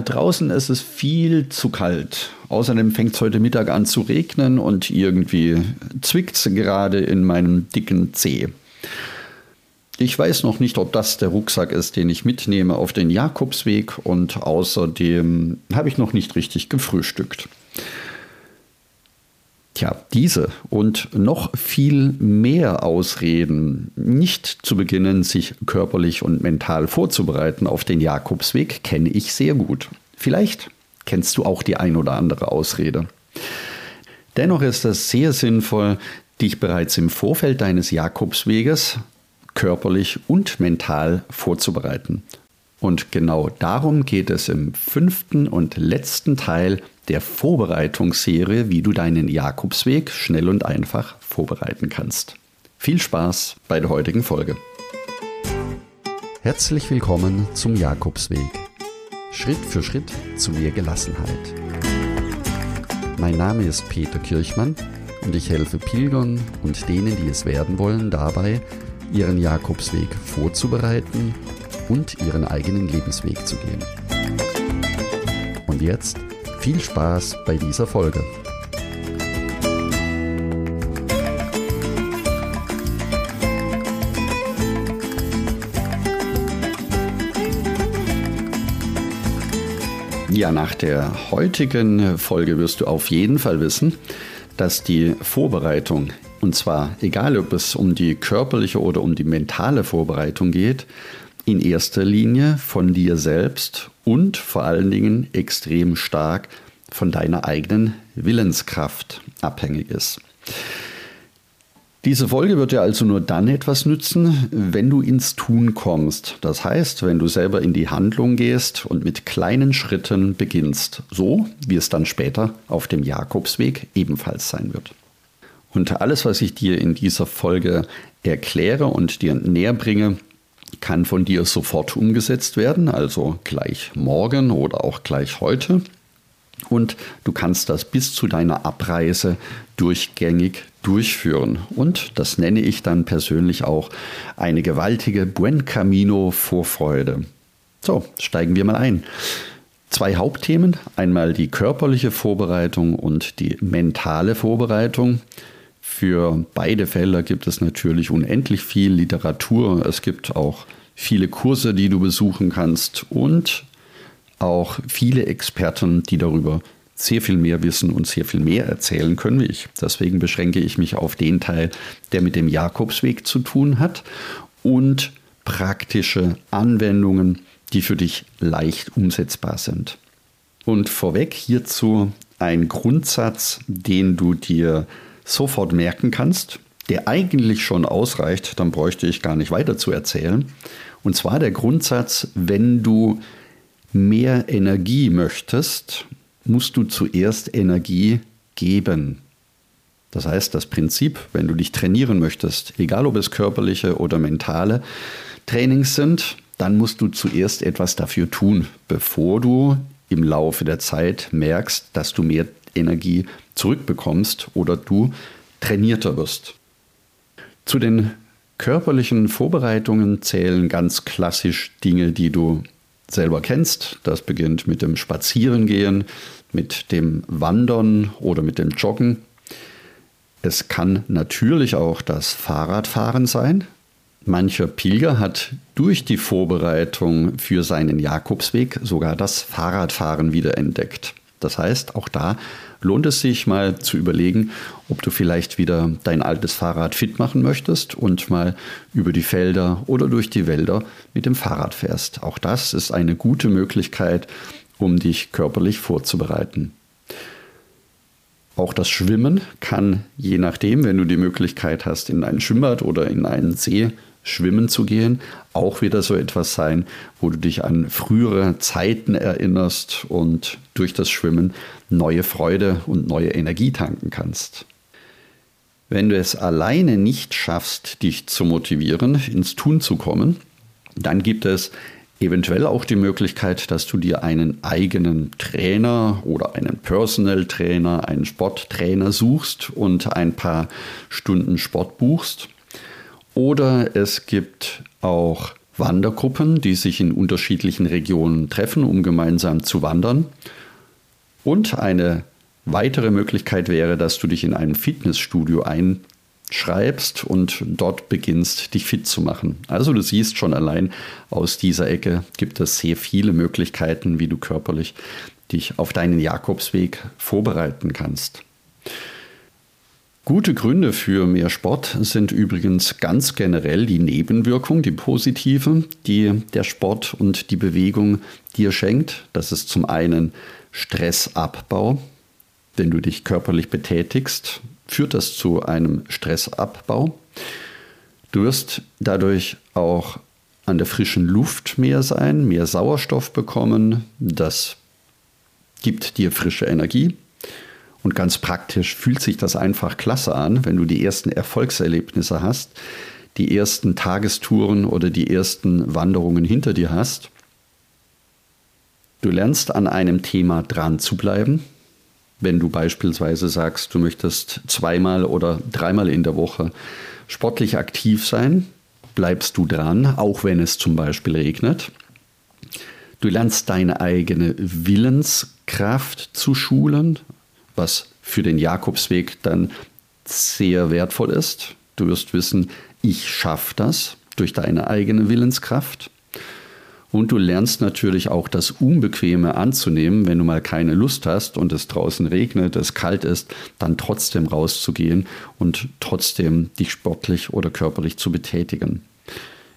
Draußen ist es viel zu kalt. Außerdem fängt es heute Mittag an zu regnen und irgendwie zwickt es gerade in meinem dicken Zeh. Ich weiß noch nicht, ob das der Rucksack ist, den ich mitnehme auf den Jakobsweg und außerdem habe ich noch nicht richtig gefrühstückt. Tja, diese und noch viel mehr Ausreden, nicht zu beginnen, sich körperlich und mental vorzubereiten auf den Jakobsweg, kenne ich sehr gut. Vielleicht kennst du auch die ein oder andere Ausrede. Dennoch ist es sehr sinnvoll, dich bereits im Vorfeld deines Jakobsweges körperlich und mental vorzubereiten. Und genau darum geht es im fünften und letzten Teil der Vorbereitungsserie, wie du deinen Jakobsweg schnell und einfach vorbereiten kannst. Viel Spaß bei der heutigen Folge. Herzlich willkommen zum Jakobsweg. Schritt für Schritt zu mehr Gelassenheit. Mein Name ist Peter Kirchmann und ich helfe Pilgern und denen, die es werden wollen, dabei, ihren Jakobsweg vorzubereiten und ihren eigenen Lebensweg zu gehen. Und jetzt viel Spaß bei dieser Folge. Ja, nach der heutigen Folge wirst du auf jeden Fall wissen, dass die Vorbereitung, und zwar egal ob es um die körperliche oder um die mentale Vorbereitung geht, in erster Linie von dir selbst und vor allen Dingen extrem stark von deiner eigenen Willenskraft abhängig ist. Diese Folge wird dir also nur dann etwas nützen, wenn du ins Tun kommst. Das heißt, wenn du selber in die Handlung gehst und mit kleinen Schritten beginnst, so wie es dann später auf dem Jakobsweg ebenfalls sein wird. Und alles, was ich dir in dieser Folge erkläre und dir näher bringe, kann von dir sofort umgesetzt werden, also gleich morgen oder auch gleich heute. Und du kannst das bis zu deiner Abreise durchgängig durchführen. Und das nenne ich dann persönlich auch eine gewaltige Buen Camino Vorfreude. So, steigen wir mal ein. Zwei Hauptthemen, einmal die körperliche Vorbereitung und die mentale Vorbereitung. Für beide Felder gibt es natürlich unendlich viel Literatur. Es gibt auch viele Kurse, die du besuchen kannst und auch viele Experten, die darüber sehr viel mehr wissen und sehr viel mehr erzählen können wie ich. Deswegen beschränke ich mich auf den Teil, der mit dem Jakobsweg zu tun hat und praktische Anwendungen, die für dich leicht umsetzbar sind. Und vorweg hierzu ein Grundsatz, den du dir sofort merken kannst, der eigentlich schon ausreicht, dann bräuchte ich gar nicht weiter zu erzählen. Und zwar der Grundsatz, wenn du mehr Energie möchtest, musst du zuerst Energie geben. Das heißt, das Prinzip, wenn du dich trainieren möchtest, egal ob es körperliche oder mentale Trainings sind, dann musst du zuerst etwas dafür tun, bevor du im Laufe der Zeit merkst, dass du mehr Energie zurückbekommst oder du trainierter wirst. Zu den körperlichen Vorbereitungen zählen ganz klassisch Dinge, die du selber kennst. Das beginnt mit dem Spazierengehen, mit dem Wandern oder mit dem Joggen. Es kann natürlich auch das Fahrradfahren sein. Mancher Pilger hat durch die Vorbereitung für seinen Jakobsweg sogar das Fahrradfahren wiederentdeckt. Das heißt, auch da lohnt es sich mal zu überlegen, ob du vielleicht wieder dein altes Fahrrad fit machen möchtest und mal über die Felder oder durch die Wälder mit dem Fahrrad fährst. Auch das ist eine gute Möglichkeit, um dich körperlich vorzubereiten. Auch das Schwimmen kann, je nachdem, wenn du die Möglichkeit hast, in ein Schwimmbad oder in einen See schwimmen zu gehen, auch wieder so etwas sein, wo du dich an frühere Zeiten erinnerst und durch das Schwimmen neue Freude und neue Energie tanken kannst. Wenn du es alleine nicht schaffst, dich zu motivieren, ins Tun zu kommen, dann gibt es eventuell auch die Möglichkeit, dass du dir einen eigenen Trainer oder einen Personal Trainer, einen Sporttrainer suchst und ein paar Stunden Sport buchst. Oder es gibt auch Wandergruppen, die sich in unterschiedlichen Regionen treffen, um gemeinsam zu wandern. Und eine weitere Möglichkeit wäre, dass du dich in einem Fitnessstudio einschreibst und dort beginnst, dich fit zu machen. Also du siehst schon allein aus dieser Ecke gibt es sehr viele Möglichkeiten, wie du körperlich dich auf deinen Jakobsweg vorbereiten kannst. Gute Gründe für mehr Sport sind übrigens ganz generell die Nebenwirkung, die positive, die der Sport und die Bewegung dir schenkt. Das ist zum einen Stressabbau. Wenn du dich körperlich betätigst, führt das zu einem Stressabbau. Du wirst dadurch auch an der frischen Luft mehr sein, mehr Sauerstoff bekommen. Das gibt dir frische Energie. Und ganz praktisch fühlt sich das einfach klasse an, wenn du die ersten Erfolgserlebnisse hast, die ersten Tagestouren oder die ersten Wanderungen hinter dir hast. Du lernst an einem Thema dran zu bleiben. Wenn du beispielsweise sagst, du möchtest zweimal oder dreimal in der Woche sportlich aktiv sein, bleibst du dran, auch wenn es zum Beispiel regnet. Du lernst deine eigene Willenskraft zu schulen, was für den Jakobsweg dann sehr wertvoll ist. Du wirst wissen, ich schaffe das durch deine eigene Willenskraft. Und du lernst natürlich auch das Unbequeme anzunehmen, wenn du mal keine Lust hast und es draußen regnet, es kalt ist, dann trotzdem rauszugehen und trotzdem dich sportlich oder körperlich zu betätigen.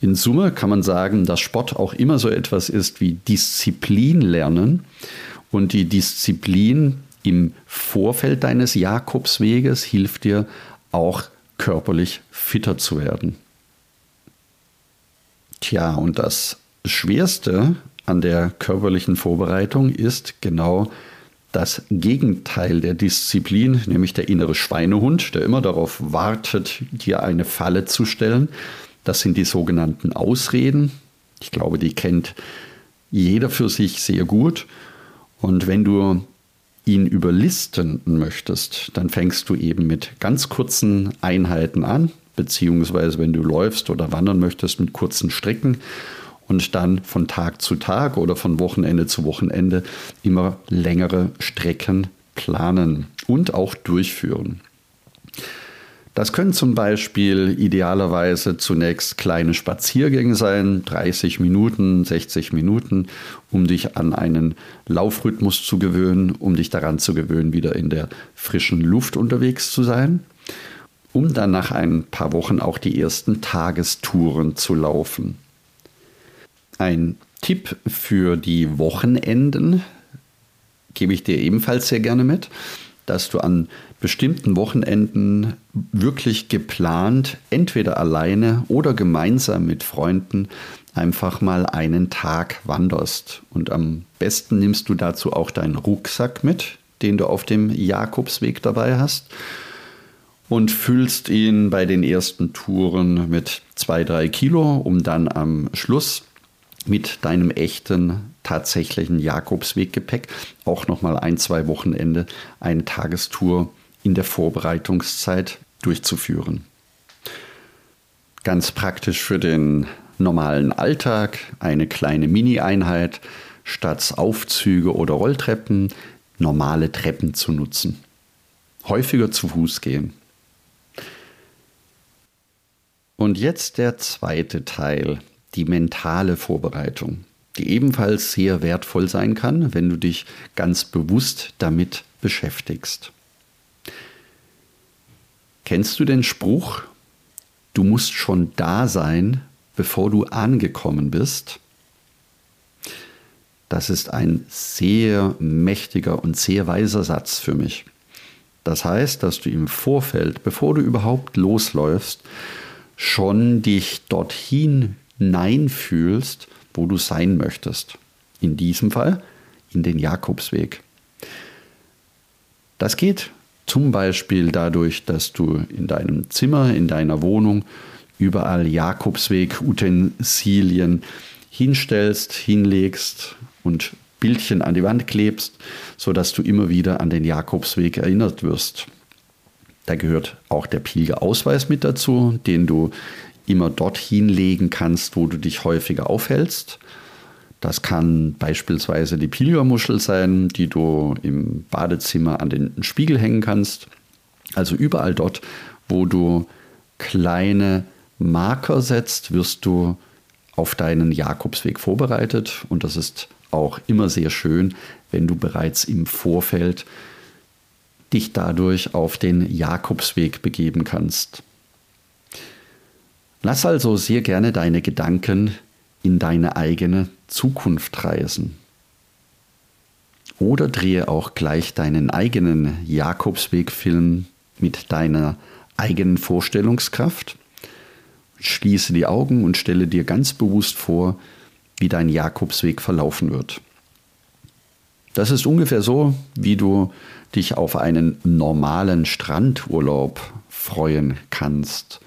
In Summe kann man sagen, dass Sport auch immer so etwas ist wie Disziplin lernen. Und die Disziplin im Vorfeld deines Jakobsweges hilft dir auch körperlich fitter zu werden. Tja, und das Schwerste an der körperlichen Vorbereitung ist genau das Gegenteil der Disziplin, nämlich der innere Schweinehund, der immer darauf wartet, dir eine Falle zu stellen. Das sind die sogenannten Ausreden. Ich glaube, die kennt jeder für sich sehr gut. Und wenn du ihn überlisten möchtest, dann fängst du eben mit ganz kurzen Einheiten an, beziehungsweise wenn du läufst oder wandern möchtest, mit kurzen Strecken und dann von Tag zu Tag oder von Wochenende zu Wochenende immer längere Strecken planen und auch durchführen. Das können zum Beispiel idealerweise zunächst kleine Spaziergänge sein, 30 Minuten, 60 Minuten, um dich an einen Laufrhythmus zu gewöhnen, um dich daran zu gewöhnen, wieder in der frischen Luft unterwegs zu sein, um dann nach ein paar Wochen auch die ersten Tagestouren zu laufen. Ein Tipp für die Wochenenden gebe ich dir ebenfalls sehr gerne mit dass du an bestimmten Wochenenden wirklich geplant, entweder alleine oder gemeinsam mit Freunden, einfach mal einen Tag wanderst. Und am besten nimmst du dazu auch deinen Rucksack mit, den du auf dem Jakobsweg dabei hast. Und füllst ihn bei den ersten Touren mit zwei, drei Kilo, um dann am Schluss mit deinem echten, tatsächlichen Jakobsweggepäck auch nochmal ein, zwei Wochenende eine Tagestour in der Vorbereitungszeit durchzuführen. Ganz praktisch für den normalen Alltag eine kleine Mini-Einheit statt Aufzüge oder Rolltreppen normale Treppen zu nutzen. Häufiger zu Fuß gehen. Und jetzt der zweite Teil die mentale Vorbereitung, die ebenfalls sehr wertvoll sein kann, wenn du dich ganz bewusst damit beschäftigst. Kennst du den Spruch, du musst schon da sein, bevor du angekommen bist? Das ist ein sehr mächtiger und sehr weiser Satz für mich. Das heißt, dass du im Vorfeld, bevor du überhaupt losläufst, schon dich dorthin Nein fühlst, wo du sein möchtest. In diesem Fall in den Jakobsweg. Das geht zum Beispiel dadurch, dass du in deinem Zimmer, in deiner Wohnung überall Jakobsweg-Utensilien hinstellst, hinlegst und Bildchen an die Wand klebst, sodass du immer wieder an den Jakobsweg erinnert wirst. Da gehört auch der Pilgerausweis mit dazu, den du immer dorthin legen kannst, wo du dich häufiger aufhältst. Das kann beispielsweise die Pilgermuschel sein, die du im Badezimmer an den Spiegel hängen kannst. Also überall dort, wo du kleine Marker setzt, wirst du auf deinen Jakobsweg vorbereitet. Und das ist auch immer sehr schön, wenn du bereits im Vorfeld dich dadurch auf den Jakobsweg begeben kannst. Lass also sehr gerne deine Gedanken in deine eigene Zukunft reisen. Oder drehe auch gleich deinen eigenen Jakobswegfilm mit deiner eigenen Vorstellungskraft. Schließe die Augen und stelle dir ganz bewusst vor, wie dein Jakobsweg verlaufen wird. Das ist ungefähr so, wie du dich auf einen normalen Strandurlaub freuen kannst.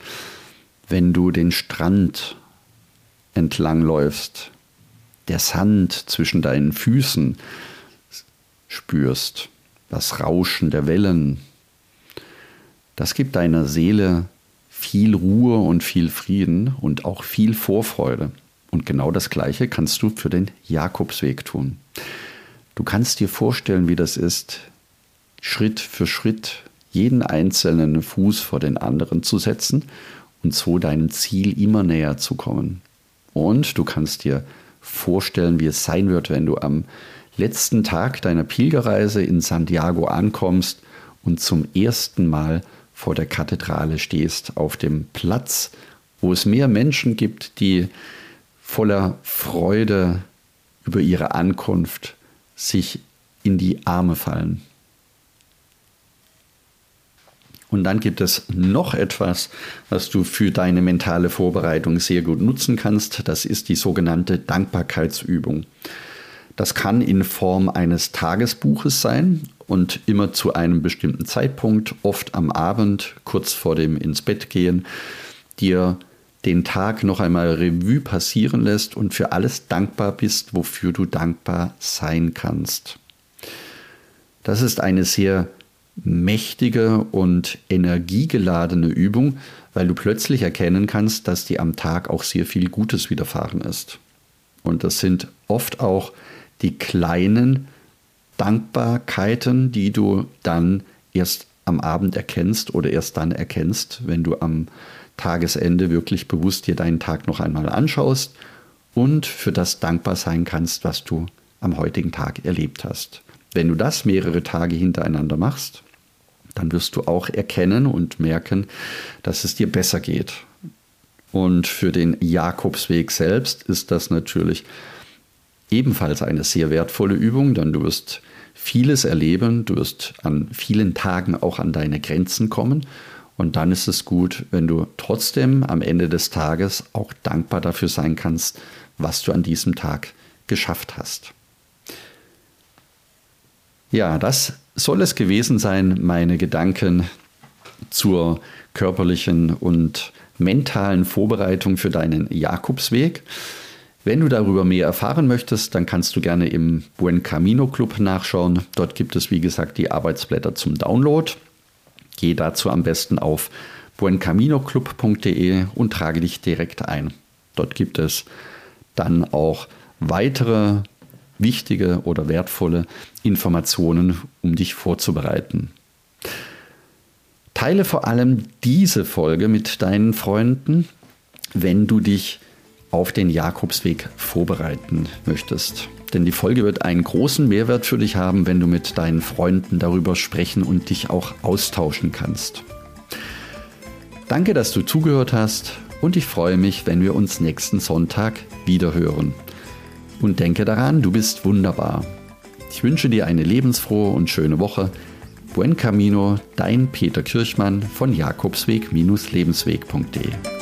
Wenn du den Strand entlangläufst, der Sand zwischen deinen Füßen spürst, das Rauschen der Wellen, das gibt deiner Seele viel Ruhe und viel Frieden und auch viel Vorfreude. Und genau das Gleiche kannst du für den Jakobsweg tun. Du kannst dir vorstellen, wie das ist, Schritt für Schritt jeden einzelnen Fuß vor den anderen zu setzen und so deinem Ziel immer näher zu kommen. Und du kannst dir vorstellen, wie es sein wird, wenn du am letzten Tag deiner Pilgerreise in Santiago ankommst und zum ersten Mal vor der Kathedrale stehst, auf dem Platz, wo es mehr Menschen gibt, die voller Freude über ihre Ankunft sich in die Arme fallen. Und dann gibt es noch etwas, was du für deine mentale Vorbereitung sehr gut nutzen kannst. Das ist die sogenannte Dankbarkeitsübung. Das kann in Form eines Tagesbuches sein und immer zu einem bestimmten Zeitpunkt, oft am Abend, kurz vor dem ins Bett gehen, dir den Tag noch einmal Revue passieren lässt und für alles dankbar bist, wofür du dankbar sein kannst. Das ist eine sehr mächtige und energiegeladene Übung, weil du plötzlich erkennen kannst, dass dir am Tag auch sehr viel Gutes widerfahren ist. Und das sind oft auch die kleinen Dankbarkeiten, die du dann erst am Abend erkennst oder erst dann erkennst, wenn du am Tagesende wirklich bewusst dir deinen Tag noch einmal anschaust und für das dankbar sein kannst, was du am heutigen Tag erlebt hast. Wenn du das mehrere Tage hintereinander machst, dann wirst du auch erkennen und merken, dass es dir besser geht. Und für den Jakobsweg selbst ist das natürlich ebenfalls eine sehr wertvolle Übung, denn du wirst vieles erleben, du wirst an vielen Tagen auch an deine Grenzen kommen und dann ist es gut, wenn du trotzdem am Ende des Tages auch dankbar dafür sein kannst, was du an diesem Tag geschafft hast. Ja, das soll es gewesen sein, meine Gedanken zur körperlichen und mentalen Vorbereitung für deinen Jakobsweg. Wenn du darüber mehr erfahren möchtest, dann kannst du gerne im Buen Camino Club nachschauen. Dort gibt es, wie gesagt, die Arbeitsblätter zum Download. Geh dazu am besten auf buencaminoclub.de und trage dich direkt ein. Dort gibt es dann auch weitere wichtige oder wertvolle Informationen, um dich vorzubereiten. Teile vor allem diese Folge mit deinen Freunden, wenn du dich auf den Jakobsweg vorbereiten möchtest. Denn die Folge wird einen großen Mehrwert für dich haben, wenn du mit deinen Freunden darüber sprechen und dich auch austauschen kannst. Danke, dass du zugehört hast und ich freue mich, wenn wir uns nächsten Sonntag wiederhören. Und denke daran, du bist wunderbar. Ich wünsche dir eine lebensfrohe und schöne Woche. Buen Camino, dein Peter Kirchmann von Jakobsweg-lebensweg.de.